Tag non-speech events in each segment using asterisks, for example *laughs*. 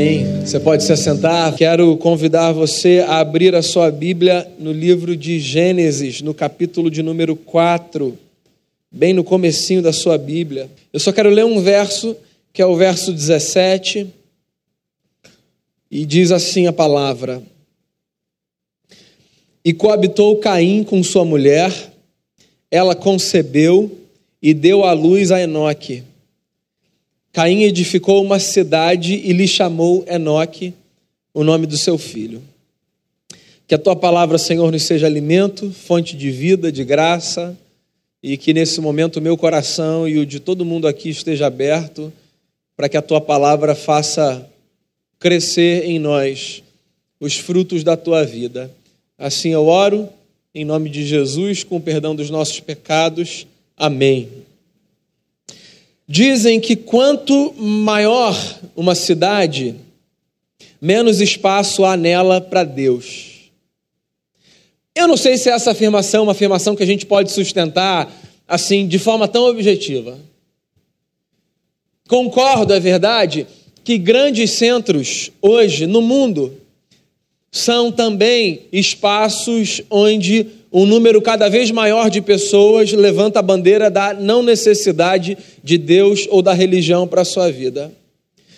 Amém. Você pode se assentar. Quero convidar você a abrir a sua Bíblia no livro de Gênesis, no capítulo de número 4, bem no comecinho da sua Bíblia. Eu só quero ler um verso, que é o verso 17, e diz assim a palavra: E coabitou Caim com sua mulher, ela concebeu e deu à luz a Enoque. Caim edificou uma cidade e lhe chamou Enoque, o nome do seu filho. Que a tua palavra, Senhor, nos seja alimento, fonte de vida, de graça, e que nesse momento o meu coração e o de todo mundo aqui esteja aberto para que a tua palavra faça crescer em nós os frutos da tua vida. Assim eu oro, em nome de Jesus, com o perdão dos nossos pecados. Amém. Dizem que quanto maior uma cidade, menos espaço há nela para Deus. Eu não sei se essa afirmação é uma afirmação que a gente pode sustentar assim de forma tão objetiva. Concordo, é verdade, que grandes centros hoje no mundo são também espaços onde um número cada vez maior de pessoas levanta a bandeira da não necessidade de Deus ou da religião para a sua vida.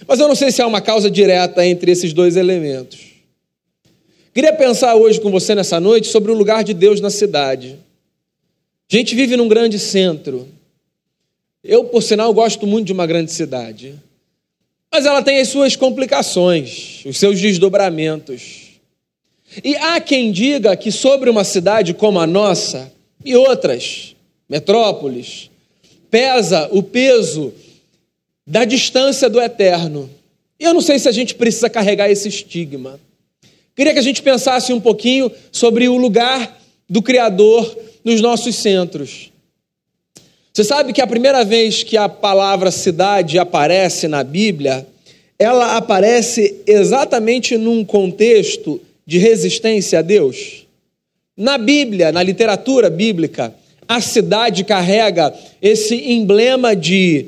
Mas eu não sei se há uma causa direta entre esses dois elementos. Queria pensar hoje com você nessa noite sobre o lugar de Deus na cidade. A gente vive num grande centro. Eu, por sinal, gosto muito de uma grande cidade. Mas ela tem as suas complicações, os seus desdobramentos. E há quem diga que sobre uma cidade como a nossa e outras metrópoles, pesa o peso da distância do eterno. Eu não sei se a gente precisa carregar esse estigma. Queria que a gente pensasse um pouquinho sobre o lugar do Criador nos nossos centros. Você sabe que a primeira vez que a palavra cidade aparece na Bíblia, ela aparece exatamente num contexto de resistência a Deus? Na Bíblia, na literatura bíblica, a cidade carrega esse emblema de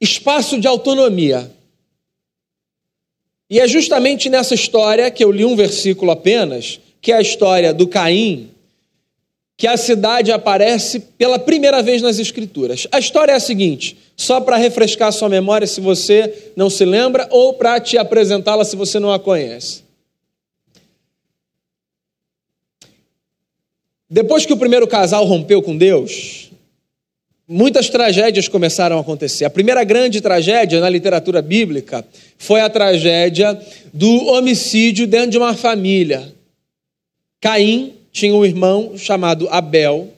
espaço de autonomia. E é justamente nessa história que eu li um versículo apenas, que é a história do Caim, que a cidade aparece pela primeira vez nas Escrituras. A história é a seguinte, só para refrescar sua memória se você não se lembra, ou para te apresentá-la se você não a conhece. Depois que o primeiro casal rompeu com Deus, muitas tragédias começaram a acontecer. A primeira grande tragédia na literatura bíblica foi a tragédia do homicídio dentro de uma família. Caim tinha um irmão chamado Abel,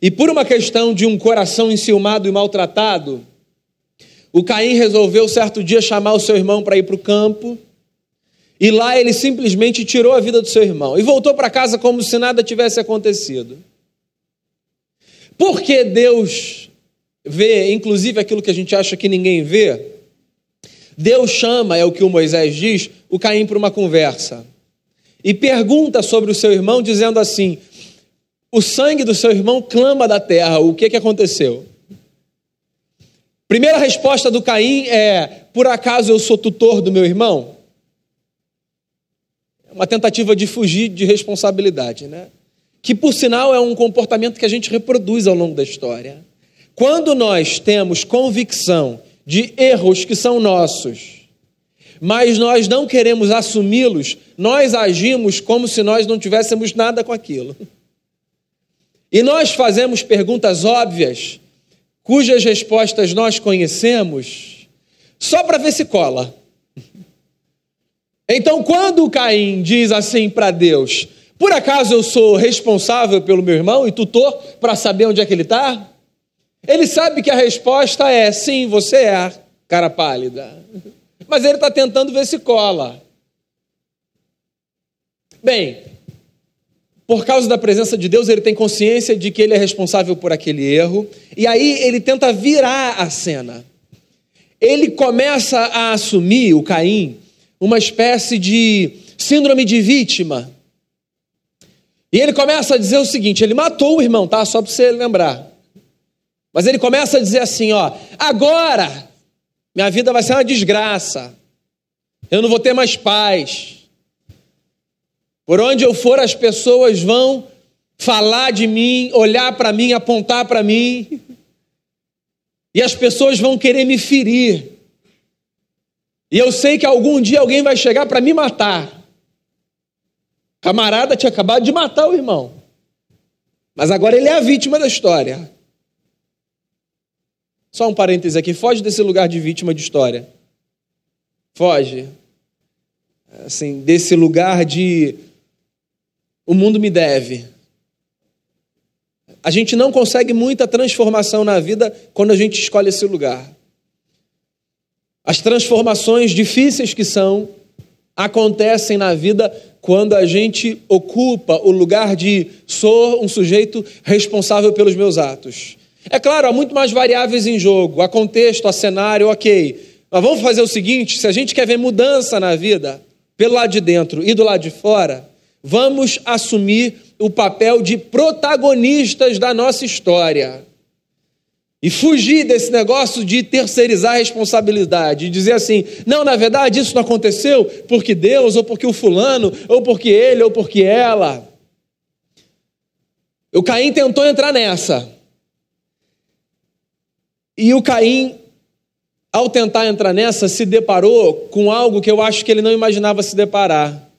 e por uma questão de um coração enciumado e maltratado, o Caim resolveu certo dia chamar o seu irmão para ir para o campo e lá ele simplesmente tirou a vida do seu irmão e voltou para casa como se nada tivesse acontecido. Porque Deus vê, inclusive aquilo que a gente acha que ninguém vê, Deus chama, é o que o Moisés diz, o Caim para uma conversa. E pergunta sobre o seu irmão, dizendo assim: o sangue do seu irmão clama da terra, o que, que aconteceu? Primeira resposta do Caim é: por acaso eu sou tutor do meu irmão? Uma tentativa de fugir de responsabilidade, né? Que por sinal é um comportamento que a gente reproduz ao longo da história. Quando nós temos convicção de erros que são nossos, mas nós não queremos assumi-los, nós agimos como se nós não tivéssemos nada com aquilo. E nós fazemos perguntas óbvias, cujas respostas nós conhecemos, só para ver se cola. Então, quando Caim diz assim para Deus: Por acaso eu sou responsável pelo meu irmão e tutor para saber onde é que ele está? Ele sabe que a resposta é: Sim, você é, cara pálida. Mas ele está tentando ver se cola. Bem, por causa da presença de Deus, ele tem consciência de que ele é responsável por aquele erro, e aí ele tenta virar a cena. Ele começa a assumir, o Caim, uma espécie de síndrome de vítima. E ele começa a dizer o seguinte: ele matou o irmão, tá? Só para você lembrar. Mas ele começa a dizer assim: ó, agora minha vida vai ser uma desgraça. Eu não vou ter mais paz. Por onde eu for, as pessoas vão falar de mim, olhar para mim, apontar para mim. E as pessoas vão querer me ferir. E eu sei que algum dia alguém vai chegar para me matar. Camarada tinha acabado de matar o irmão. Mas agora ele é a vítima da história. Só um parêntese aqui, foge desse lugar de vítima de história. Foge. Assim, desse lugar de o mundo me deve. A gente não consegue muita transformação na vida quando a gente escolhe esse lugar. As transformações difíceis que são acontecem na vida quando a gente ocupa o lugar de sou um sujeito responsável pelos meus atos. É claro, há muito mais variáveis em jogo, há contexto, há cenário, ok. Mas vamos fazer o seguinte: se a gente quer ver mudança na vida, pelo lado de dentro e do lado de fora, vamos assumir o papel de protagonistas da nossa história. E fugir desse negócio de terceirizar a responsabilidade, e dizer assim: não, na verdade isso não aconteceu porque Deus, ou porque o fulano, ou porque ele, ou porque ela. O Caim tentou entrar nessa. E o Caim, ao tentar entrar nessa, se deparou com algo que eu acho que ele não imaginava se deparar.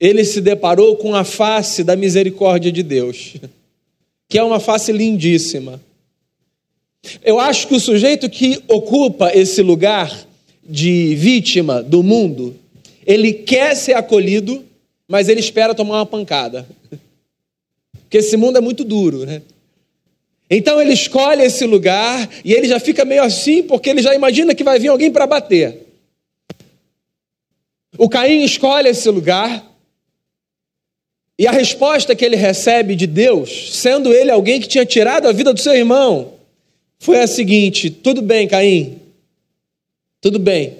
Ele se deparou com a face da misericórdia de Deus, *laughs* que é uma face lindíssima. Eu acho que o sujeito que ocupa esse lugar de vítima do mundo, ele quer ser acolhido, mas ele espera tomar uma pancada. Porque esse mundo é muito duro, né? Então ele escolhe esse lugar e ele já fica meio assim, porque ele já imagina que vai vir alguém para bater. O Caim escolhe esse lugar e a resposta que ele recebe de Deus, sendo ele alguém que tinha tirado a vida do seu irmão, foi a seguinte: tudo bem, Caim, tudo bem,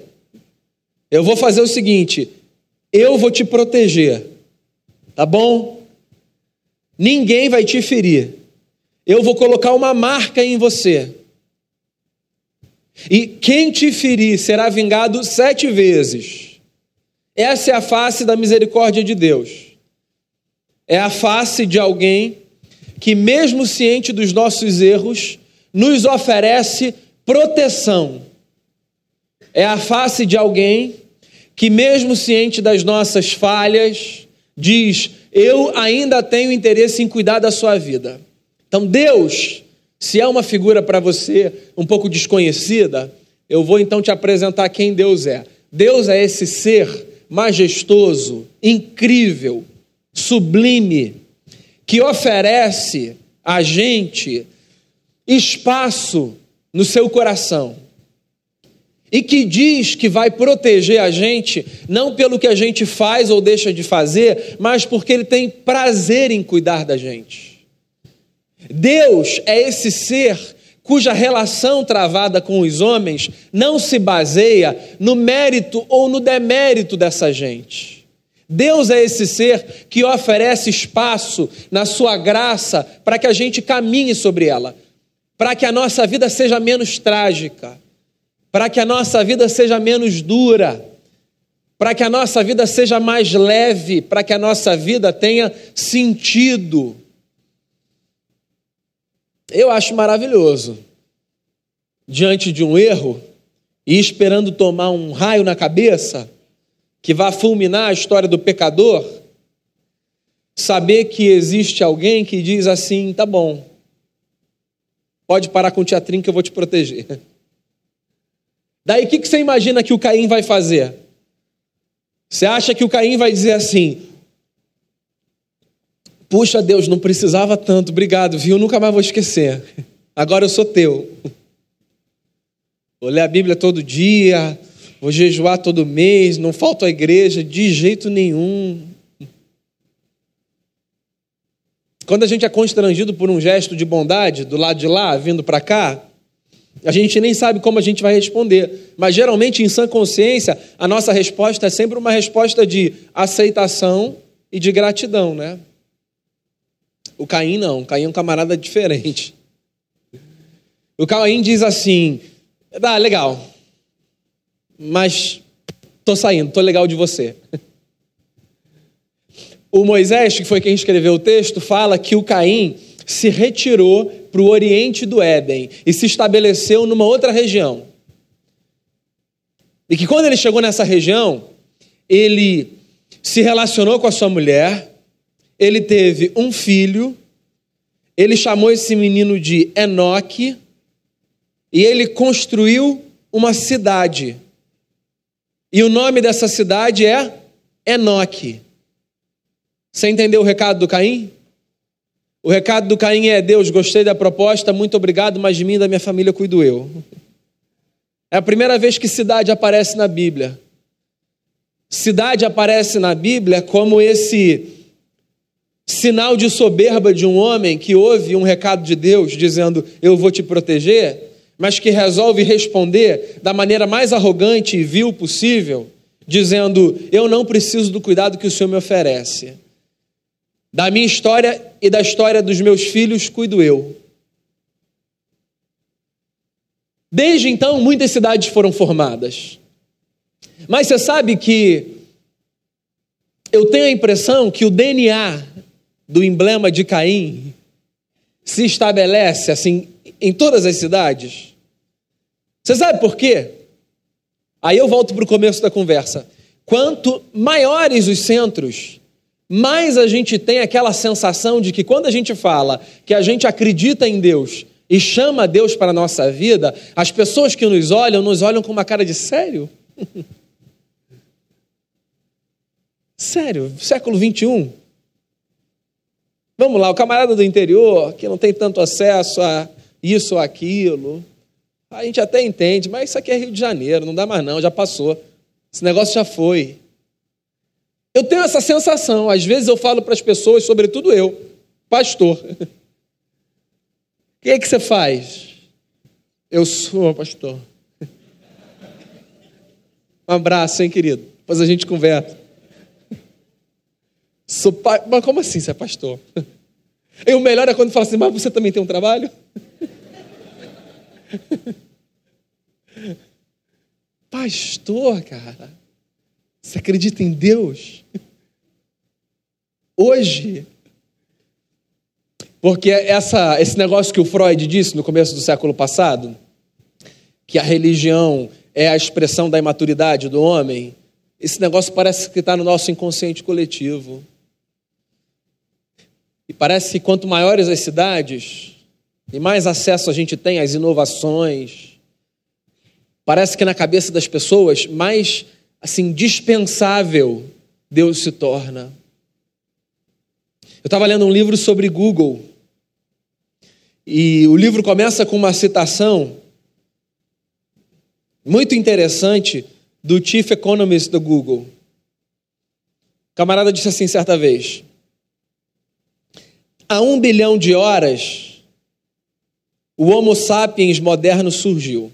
eu vou fazer o seguinte, eu vou te proteger, tá bom? Ninguém vai te ferir eu vou colocar uma marca em você. E quem te ferir será vingado sete vezes. Essa é a face da misericórdia de Deus. É a face de alguém que, mesmo ciente dos nossos erros, nos oferece proteção. É a face de alguém que, mesmo ciente das nossas falhas, diz: Eu ainda tenho interesse em cuidar da sua vida. Então, Deus, se é uma figura para você um pouco desconhecida, eu vou então te apresentar quem Deus é. Deus é esse ser majestoso, incrível, sublime, que oferece a gente espaço no seu coração e que diz que vai proteger a gente não pelo que a gente faz ou deixa de fazer, mas porque ele tem prazer em cuidar da gente. Deus é esse ser cuja relação travada com os homens não se baseia no mérito ou no demérito dessa gente. Deus é esse ser que oferece espaço na sua graça para que a gente caminhe sobre ela, para que a nossa vida seja menos trágica, para que a nossa vida seja menos dura, para que a nossa vida seja mais leve, para que a nossa vida tenha sentido. Eu acho maravilhoso. Diante de um erro e esperando tomar um raio na cabeça que vá fulminar a história do pecador, saber que existe alguém que diz assim: tá bom, pode parar com o teatrinho que eu vou te proteger. Daí o que, que você imagina que o Caim vai fazer? Você acha que o Caim vai dizer assim: Puxa, Deus, não precisava tanto, obrigado, viu? Nunca mais vou esquecer. Agora eu sou teu. Vou ler a Bíblia todo dia, vou jejuar todo mês, não falto à igreja de jeito nenhum. Quando a gente é constrangido por um gesto de bondade do lado de lá, vindo para cá, a gente nem sabe como a gente vai responder. Mas geralmente, em sã consciência, a nossa resposta é sempre uma resposta de aceitação e de gratidão, né? O Caim não, o Caim é um camarada diferente. O Caim diz assim: ah, legal, mas Tô saindo, tô legal de você. O Moisés, que foi quem escreveu o texto, fala que o Caim se retirou para o oriente do Éden e se estabeleceu numa outra região. E que quando ele chegou nessa região, ele se relacionou com a sua mulher, ele teve um filho, ele chamou esse menino de Enoque, e ele construiu uma cidade. E o nome dessa cidade é Enoque. Você entendeu o recado do Caim? O recado do Caim é: Deus, gostei da proposta, muito obrigado, mas de mim e da minha família cuido eu. É a primeira vez que cidade aparece na Bíblia. Cidade aparece na Bíblia como esse sinal de soberba de um homem que ouve um recado de Deus dizendo: Eu vou te proteger, mas que resolve responder da maneira mais arrogante e vil possível, dizendo: Eu não preciso do cuidado que o Senhor me oferece. Da minha história e da história dos meus filhos, cuido eu. Desde então, muitas cidades foram formadas. Mas você sabe que eu tenho a impressão que o DNA do emblema de Caim se estabelece assim em todas as cidades. Você sabe por quê? Aí eu volto para o começo da conversa. Quanto maiores os centros, mais a gente tem aquela sensação de que quando a gente fala que a gente acredita em Deus e chama Deus para a nossa vida, as pessoas que nos olham, nos olham com uma cara de sério. *laughs* sério, século 21. Vamos lá, o camarada do interior, que não tem tanto acesso a isso ou aquilo, a gente até entende, mas isso aqui é Rio de Janeiro, não dá mais não, já passou. Esse negócio já foi. Eu tenho essa sensação, às vezes eu falo para as pessoas, sobretudo eu, pastor. *laughs* O que é que você faz? Eu sou pastor. *laughs* Um abraço, hein, querido? Depois a gente conversa. *laughs* Sou pa... Mas como assim você é pastor? E o melhor é quando fala assim, mas você também tem um trabalho? Pastor, cara, você acredita em Deus? Hoje. Porque essa, esse negócio que o Freud disse no começo do século passado, que a religião é a expressão da imaturidade do homem, esse negócio parece que está no nosso inconsciente coletivo. E parece que quanto maiores as cidades, e mais acesso a gente tem às inovações, parece que na cabeça das pessoas mais assim dispensável Deus se torna. Eu estava lendo um livro sobre Google e o livro começa com uma citação muito interessante do Chief Economist do Google. O camarada disse assim certa vez: há um bilhão de horas, o Homo sapiens moderno surgiu.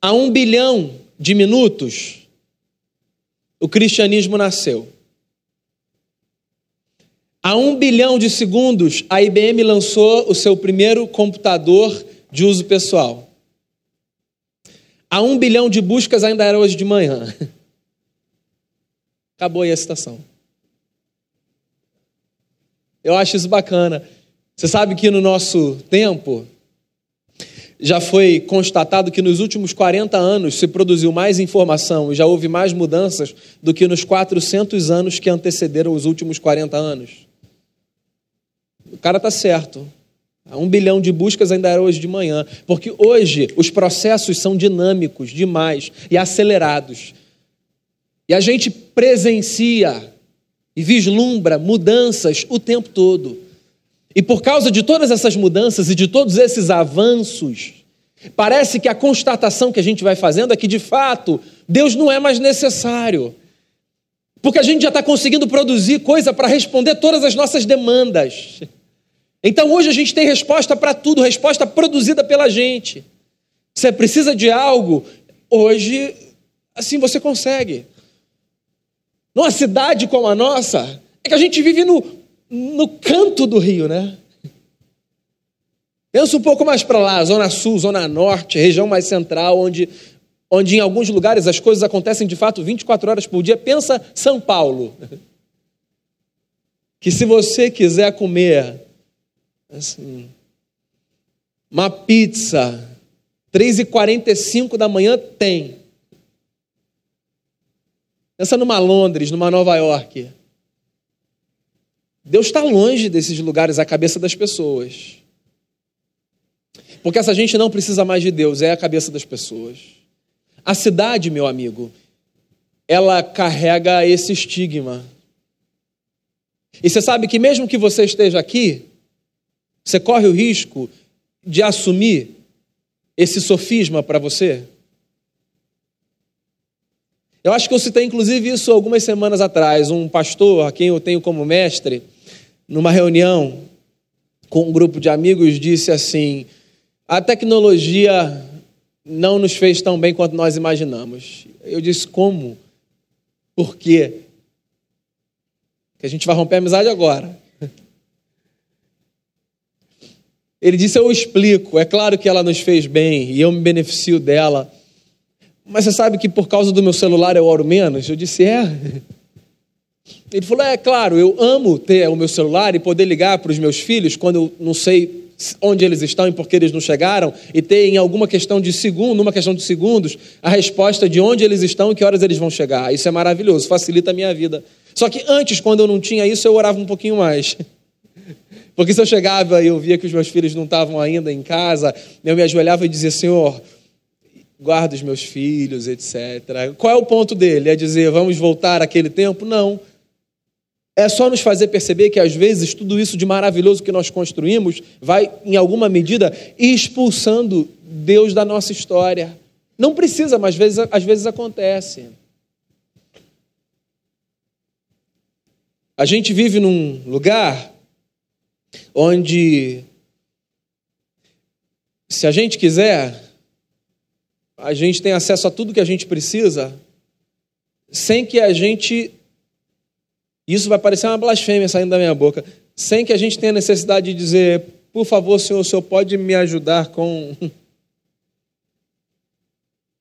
Há um bilhão de minutos, o cristianismo nasceu. Há um bilhão de segundos, a IBM lançou o seu primeiro computador de uso pessoal. Há um bilhão de buscas ainda era hoje de manhã. *laughs* Acabou aí a citação. Eu acho isso bacana. Você sabe que no nosso tempo já foi constatado que nos últimos 40 anos se produziu mais informação e já houve mais mudanças do que nos 400 anos que antecederam os últimos 40 anos. O cara está certo. Um bilhão de buscas ainda era hoje de manhã, porque hoje os processos são dinâmicos demais e acelerados. E a gente presencia e vislumbra mudanças o tempo todo. E por causa de todas essas mudanças e de todos esses avanços, parece que a constatação que a gente vai fazendo é que, de fato, Deus não é mais necessário. Porque a gente já está conseguindo produzir coisa para responder todas as nossas demandas. Então hoje a gente tem resposta para tudo, resposta produzida pela gente. Você precisa de algo, hoje, assim você consegue. Numa cidade como a nossa, é que a gente vive no, no canto do rio, né? Pensa um pouco mais para lá, Zona Sul, Zona Norte, região mais central, onde, onde em alguns lugares as coisas acontecem de fato 24 horas por dia. Pensa São Paulo. Que se você quiser comer assim, uma pizza, 3h45 da manhã tem. Pensa numa Londres, numa Nova York. Deus está longe desses lugares, a cabeça das pessoas. Porque essa gente não precisa mais de Deus, é a cabeça das pessoas. A cidade, meu amigo, ela carrega esse estigma. E você sabe que mesmo que você esteja aqui, você corre o risco de assumir esse sofisma para você? Eu acho que eu citei inclusive isso algumas semanas atrás. Um pastor, a quem eu tenho como mestre, numa reunião com um grupo de amigos, disse assim: a tecnologia não nos fez tão bem quanto nós imaginamos. Eu disse: como? Por quê? Que a gente vai romper a amizade agora. Ele disse: Eu explico. É claro que ela nos fez bem e eu me beneficio dela. Mas você sabe que por causa do meu celular eu oro menos? Eu disse: É. Ele falou: É claro, eu amo ter o meu celular e poder ligar para os meus filhos quando eu não sei onde eles estão e por que eles não chegaram e ter em alguma questão de segundo, numa questão de segundos, a resposta de onde eles estão e que horas eles vão chegar. Isso é maravilhoso, facilita a minha vida. Só que antes, quando eu não tinha isso, eu orava um pouquinho mais. Porque se eu chegava e eu via que os meus filhos não estavam ainda em casa, eu me ajoelhava e dizia: Senhor, guarda os meus filhos, etc. Qual é o ponto dele? É dizer, vamos voltar àquele tempo? Não. É só nos fazer perceber que, às vezes, tudo isso de maravilhoso que nós construímos vai, em alguma medida, expulsando Deus da nossa história. Não precisa, mas às vezes, às vezes acontece. A gente vive num lugar onde, se a gente quiser, a gente tem acesso a tudo que a gente precisa, sem que a gente. Isso vai parecer uma blasfêmia saindo da minha boca. Sem que a gente tenha necessidade de dizer, por favor, senhor, o senhor pode me ajudar com. *laughs*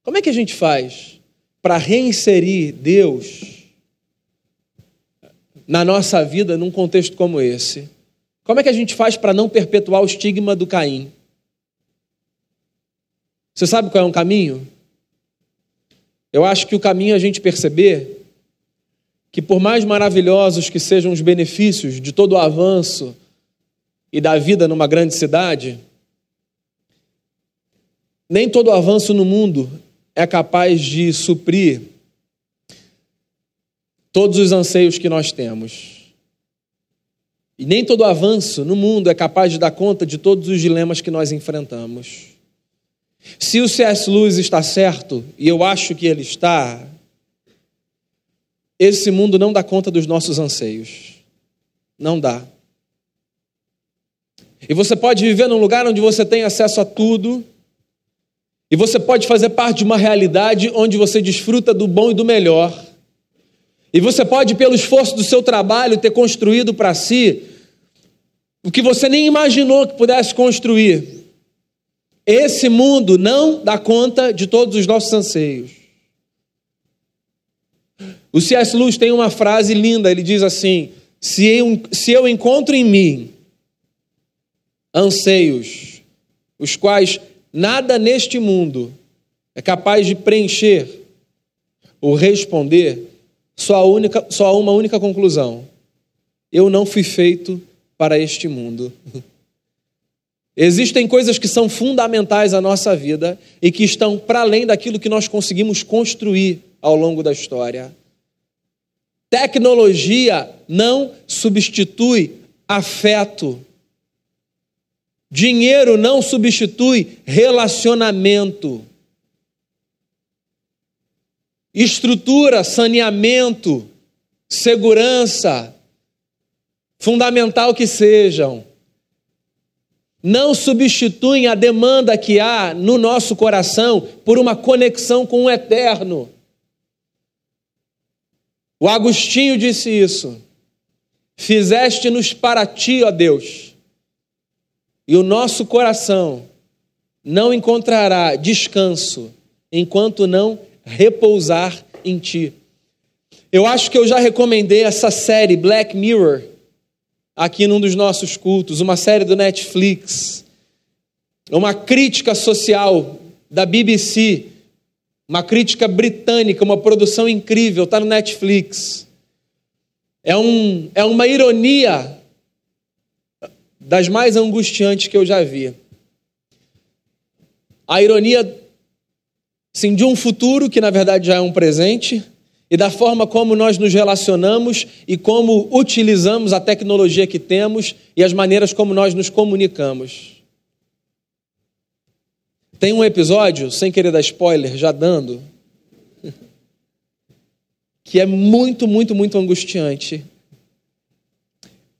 Como é que a gente faz para reinserir Deus na nossa vida num contexto como esse? Como é que a gente faz para não perpetuar o estigma do Caim? Você sabe qual é um caminho? Eu acho que o caminho é a gente perceber que, por mais maravilhosos que sejam os benefícios de todo o avanço e da vida numa grande cidade, nem todo avanço no mundo é capaz de suprir todos os anseios que nós temos. E nem todo avanço no mundo é capaz de dar conta de todos os dilemas que nós enfrentamos. Se o C.S. Lewis está certo, e eu acho que ele está, esse mundo não dá conta dos nossos anseios. Não dá. E você pode viver num lugar onde você tem acesso a tudo, e você pode fazer parte de uma realidade onde você desfruta do bom e do melhor. E você pode, pelo esforço do seu trabalho, ter construído para si o que você nem imaginou que pudesse construir. Esse mundo não dá conta de todos os nossos anseios. O C.S. Lewis tem uma frase linda, ele diz assim: se eu, se eu encontro em mim anseios, os quais nada neste mundo é capaz de preencher ou responder, só, única, só uma única conclusão: eu não fui feito para este mundo. *laughs* Existem coisas que são fundamentais à nossa vida e que estão para além daquilo que nós conseguimos construir ao longo da história. Tecnologia não substitui afeto. Dinheiro não substitui relacionamento. Estrutura, saneamento, segurança, fundamental que sejam, não substituem a demanda que há no nosso coração por uma conexão com o eterno. O Agostinho disse isso. Fizeste-nos para ti, ó Deus, e o nosso coração não encontrará descanso enquanto não repousar em ti. Eu acho que eu já recomendei essa série Black Mirror aqui num dos nossos cultos, uma série do Netflix, uma crítica social da BBC, uma crítica britânica, uma produção incrível, está no Netflix. É, um, é uma ironia das mais angustiantes que eu já vi. A ironia, sim, de um futuro que na verdade já é um presente e da forma como nós nos relacionamos e como utilizamos a tecnologia que temos e as maneiras como nós nos comunicamos. Tem um episódio, sem querer dar spoiler, já dando, *laughs* que é muito, muito, muito angustiante.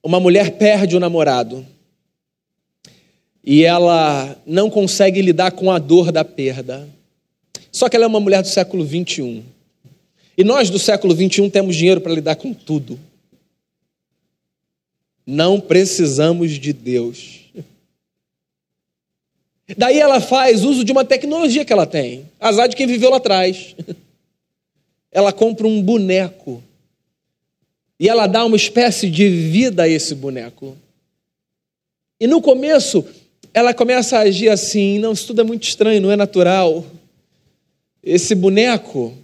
Uma mulher perde o namorado e ela não consegue lidar com a dor da perda. Só que ela é uma mulher do século 21. E nós do século 21 temos dinheiro para lidar com tudo. Não precisamos de Deus. Daí ela faz uso de uma tecnologia que ela tem, azar de quem viveu lá atrás. Ela compra um boneco e ela dá uma espécie de vida a esse boneco. E no começo, ela começa a agir assim: não, isso tudo é muito estranho, não é natural. Esse boneco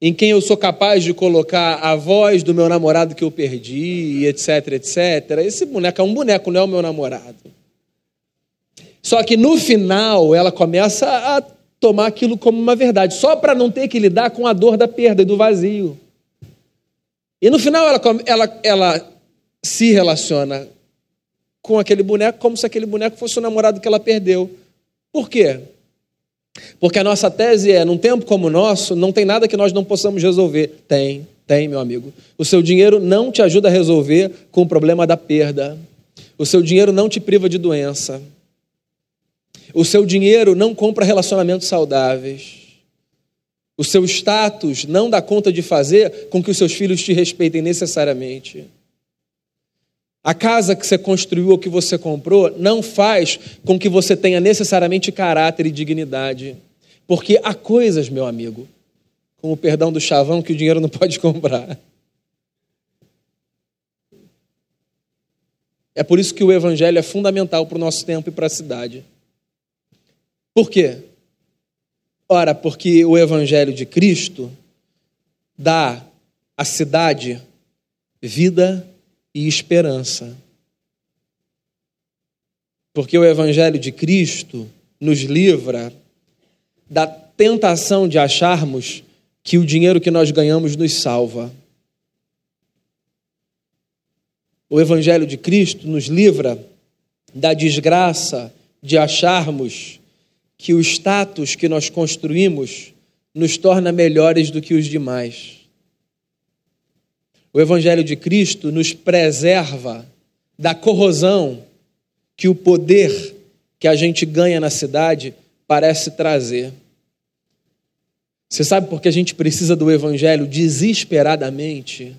em quem eu sou capaz de colocar a voz do meu namorado que eu perdi, etc, etc. Esse boneco é um boneco, não é o meu namorado. Só que no final ela começa a tomar aquilo como uma verdade, só para não ter que lidar com a dor da perda e do vazio. E no final ela, ela, ela se relaciona com aquele boneco como se aquele boneco fosse o namorado que ela perdeu. Por quê? Porque a nossa tese é: num tempo como o nosso, não tem nada que nós não possamos resolver. Tem, tem, meu amigo. O seu dinheiro não te ajuda a resolver com o problema da perda. O seu dinheiro não te priva de doença. O seu dinheiro não compra relacionamentos saudáveis. O seu status não dá conta de fazer com que os seus filhos te respeitem necessariamente. A casa que você construiu ou que você comprou não faz com que você tenha necessariamente caráter e dignidade. Porque há coisas, meu amigo, com o perdão do chavão, que o dinheiro não pode *laughs* comprar. É por isso que o evangelho é fundamental para o nosso tempo e para a cidade. Por quê? Ora, porque o evangelho de Cristo dá à cidade vida e esperança. Porque o Evangelho de Cristo nos livra da tentação de acharmos que o dinheiro que nós ganhamos nos salva. O Evangelho de Cristo nos livra da desgraça de acharmos que o status que nós construímos nos torna melhores do que os demais. O Evangelho de Cristo nos preserva da corrosão que o poder que a gente ganha na cidade parece trazer. Você sabe por que a gente precisa do Evangelho desesperadamente?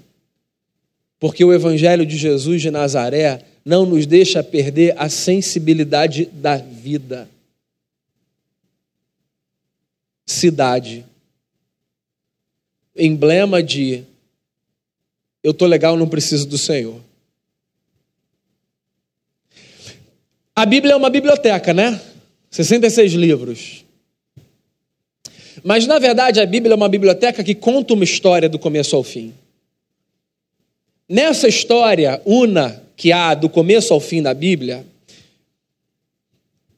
Porque o Evangelho de Jesus de Nazaré não nos deixa perder a sensibilidade da vida. Cidade, emblema de eu estou legal, não preciso do Senhor. A Bíblia é uma biblioteca, né? 66 livros. Mas, na verdade, a Bíblia é uma biblioteca que conta uma história do começo ao fim. Nessa história una que há do começo ao fim da Bíblia,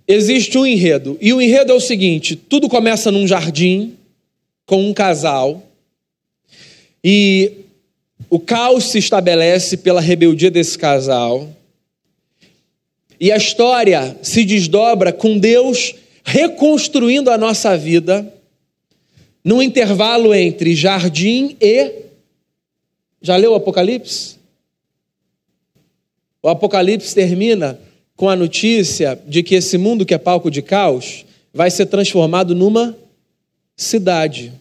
existe um enredo. E o enredo é o seguinte: tudo começa num jardim, com um casal, e o caos se estabelece pela rebeldia desse casal. E a história se desdobra com Deus reconstruindo a nossa vida num intervalo entre jardim e. Já leu o Apocalipse? O Apocalipse termina com a notícia de que esse mundo que é palco de caos vai ser transformado numa cidade.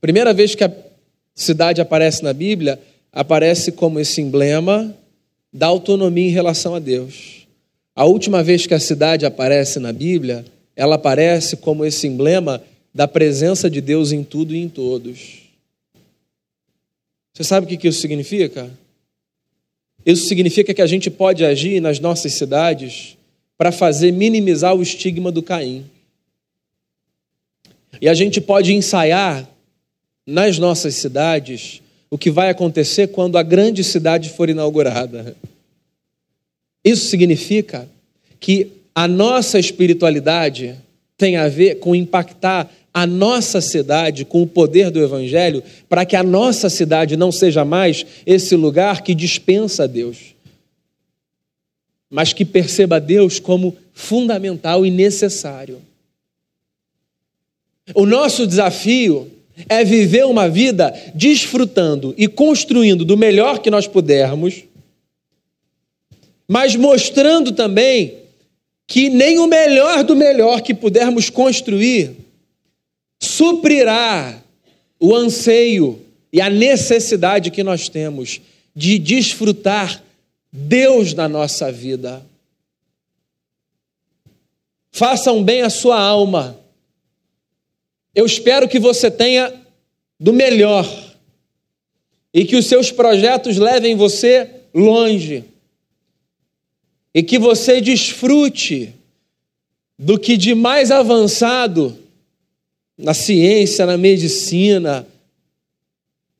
Primeira vez que a cidade aparece na Bíblia, aparece como esse emblema da autonomia em relação a Deus. A última vez que a cidade aparece na Bíblia ela aparece como esse emblema da presença de Deus em tudo e em todos. Você sabe o que isso significa? Isso significa que a gente pode agir nas nossas cidades para fazer minimizar o estigma do Caim. E a gente pode ensaiar nas nossas cidades o que vai acontecer quando a grande cidade for inaugurada. Isso significa que a nossa espiritualidade tem a ver com impactar a nossa cidade com o poder do Evangelho, para que a nossa cidade não seja mais esse lugar que dispensa a Deus, mas que perceba Deus como fundamental e necessário. O nosso desafio é viver uma vida desfrutando e construindo do melhor que nós pudermos, mas mostrando também que nem o melhor do melhor que pudermos construir suprirá o anseio e a necessidade que nós temos de desfrutar Deus na nossa vida. Façam bem a sua alma. Eu espero que você tenha do melhor e que os seus projetos levem você longe e que você desfrute do que de mais avançado na ciência, na medicina,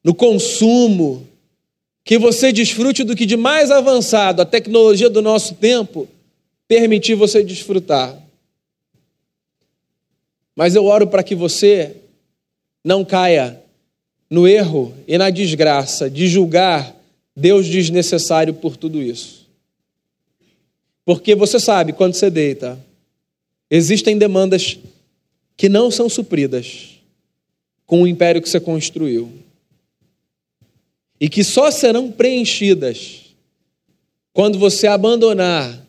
no consumo, que você desfrute do que de mais avançado a tecnologia do nosso tempo permitir você desfrutar. Mas eu oro para que você não caia no erro e na desgraça de julgar Deus desnecessário por tudo isso. Porque você sabe, quando você deita, existem demandas que não são supridas com o império que você construiu. E que só serão preenchidas quando você abandonar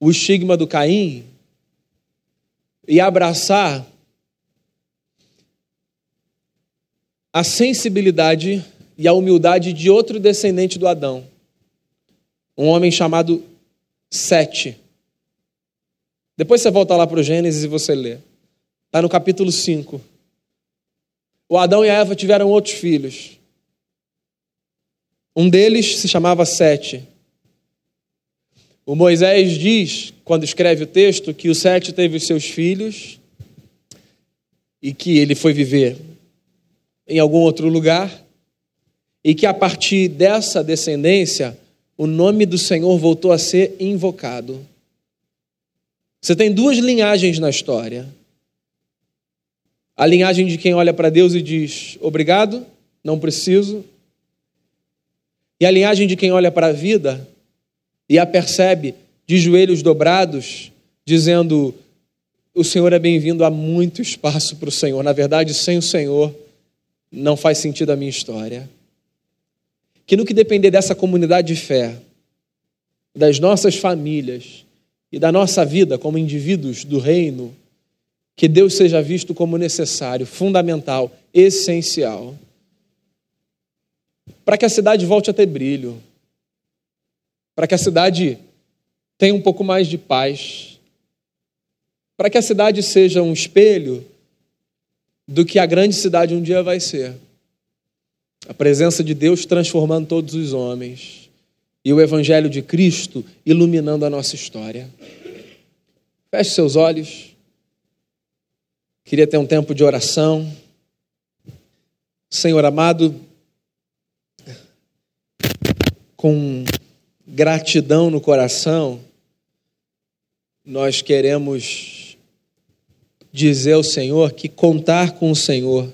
o estigma do Caim e abraçar a sensibilidade e a humildade de outro descendente do Adão, um homem chamado Sete. Depois você volta lá para o Gênesis e você lê. Está no capítulo 5. O Adão e a Eva tiveram outros filhos. Um deles se chamava Sete. O Moisés diz, quando escreve o texto, que o Sete teve os seus filhos e que ele foi viver em algum outro lugar e que a partir dessa descendência o nome do Senhor voltou a ser invocado. Você tem duas linhagens na história. A linhagem de quem olha para Deus e diz: obrigado, não preciso. E a linhagem de quem olha para a vida e a percebe de joelhos dobrados, dizendo: o Senhor é bem-vindo, há muito espaço para o Senhor. Na verdade, sem o Senhor, não faz sentido a minha história que no que depender dessa comunidade de fé, das nossas famílias e da nossa vida como indivíduos do reino, que Deus seja visto como necessário, fundamental, essencial, para que a cidade volte a ter brilho, para que a cidade tenha um pouco mais de paz, para que a cidade seja um espelho do que a grande cidade um dia vai ser. A presença de Deus transformando todos os homens e o Evangelho de Cristo iluminando a nossa história. Feche seus olhos. Queria ter um tempo de oração. Senhor amado, com gratidão no coração, nós queremos dizer ao Senhor que contar com o Senhor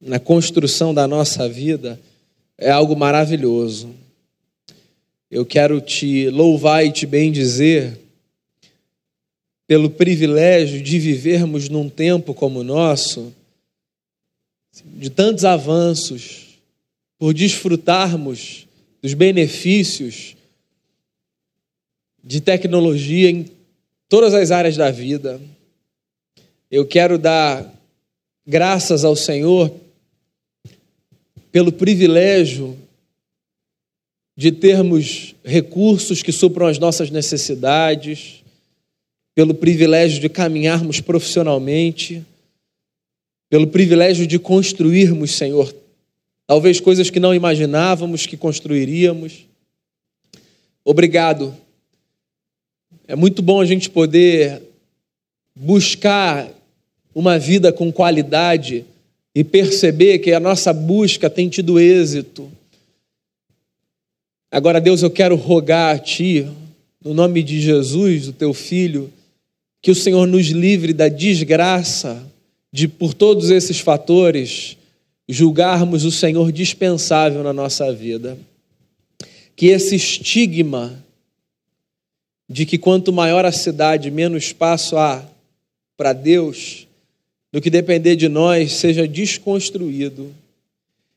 na construção da nossa vida é algo maravilhoso. Eu quero te louvar e te bendizer pelo privilégio de vivermos num tempo como o nosso, de tantos avanços, por desfrutarmos dos benefícios de tecnologia em todas as áreas da vida. Eu quero dar graças ao Senhor pelo privilégio de termos recursos que supram as nossas necessidades, pelo privilégio de caminharmos profissionalmente, pelo privilégio de construirmos, Senhor, talvez coisas que não imaginávamos que construiríamos. Obrigado. É muito bom a gente poder buscar uma vida com qualidade e perceber que a nossa busca tem tido êxito. Agora, Deus, eu quero rogar a Ti, no nome de Jesus, o Teu Filho, que o Senhor nos livre da desgraça de, por todos esses fatores, julgarmos o Senhor dispensável na nossa vida. Que esse estigma de que quanto maior a cidade, menos espaço há para Deus, no que depender de nós, seja desconstruído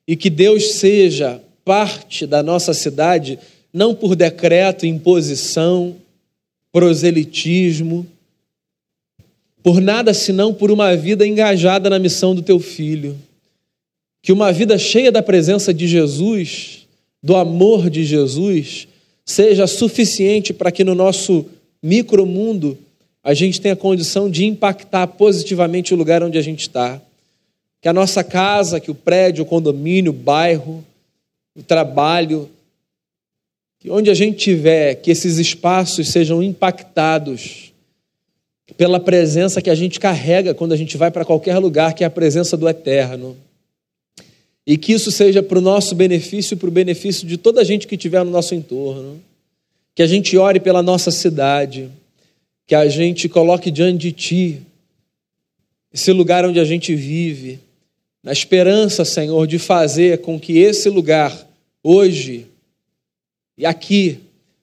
e que Deus seja parte da nossa cidade, não por decreto, imposição, proselitismo, por nada senão por uma vida engajada na missão do teu filho. Que uma vida cheia da presença de Jesus, do amor de Jesus, seja suficiente para que no nosso micromundo a gente tem a condição de impactar positivamente o lugar onde a gente está. Que a nossa casa, que o prédio, o condomínio, o bairro, o trabalho, que onde a gente tiver, que esses espaços sejam impactados pela presença que a gente carrega quando a gente vai para qualquer lugar, que é a presença do Eterno. E que isso seja para o nosso benefício e para o benefício de toda a gente que estiver no nosso entorno. Que a gente ore pela nossa cidade que a gente coloque diante de Ti esse lugar onde a gente vive, na esperança, Senhor, de fazer com que esse lugar, hoje e aqui,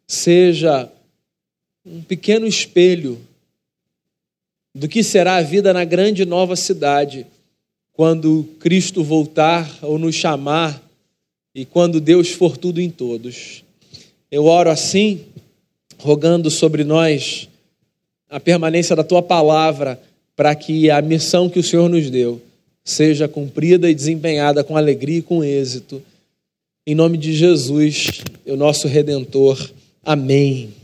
seja um pequeno espelho do que será a vida na grande nova cidade, quando Cristo voltar ou nos chamar e quando Deus for tudo em todos. Eu oro assim, rogando sobre nós a permanência da tua palavra para que a missão que o Senhor nos deu seja cumprida e desempenhada com alegria e com êxito. Em nome de Jesus, o nosso redentor. Amém.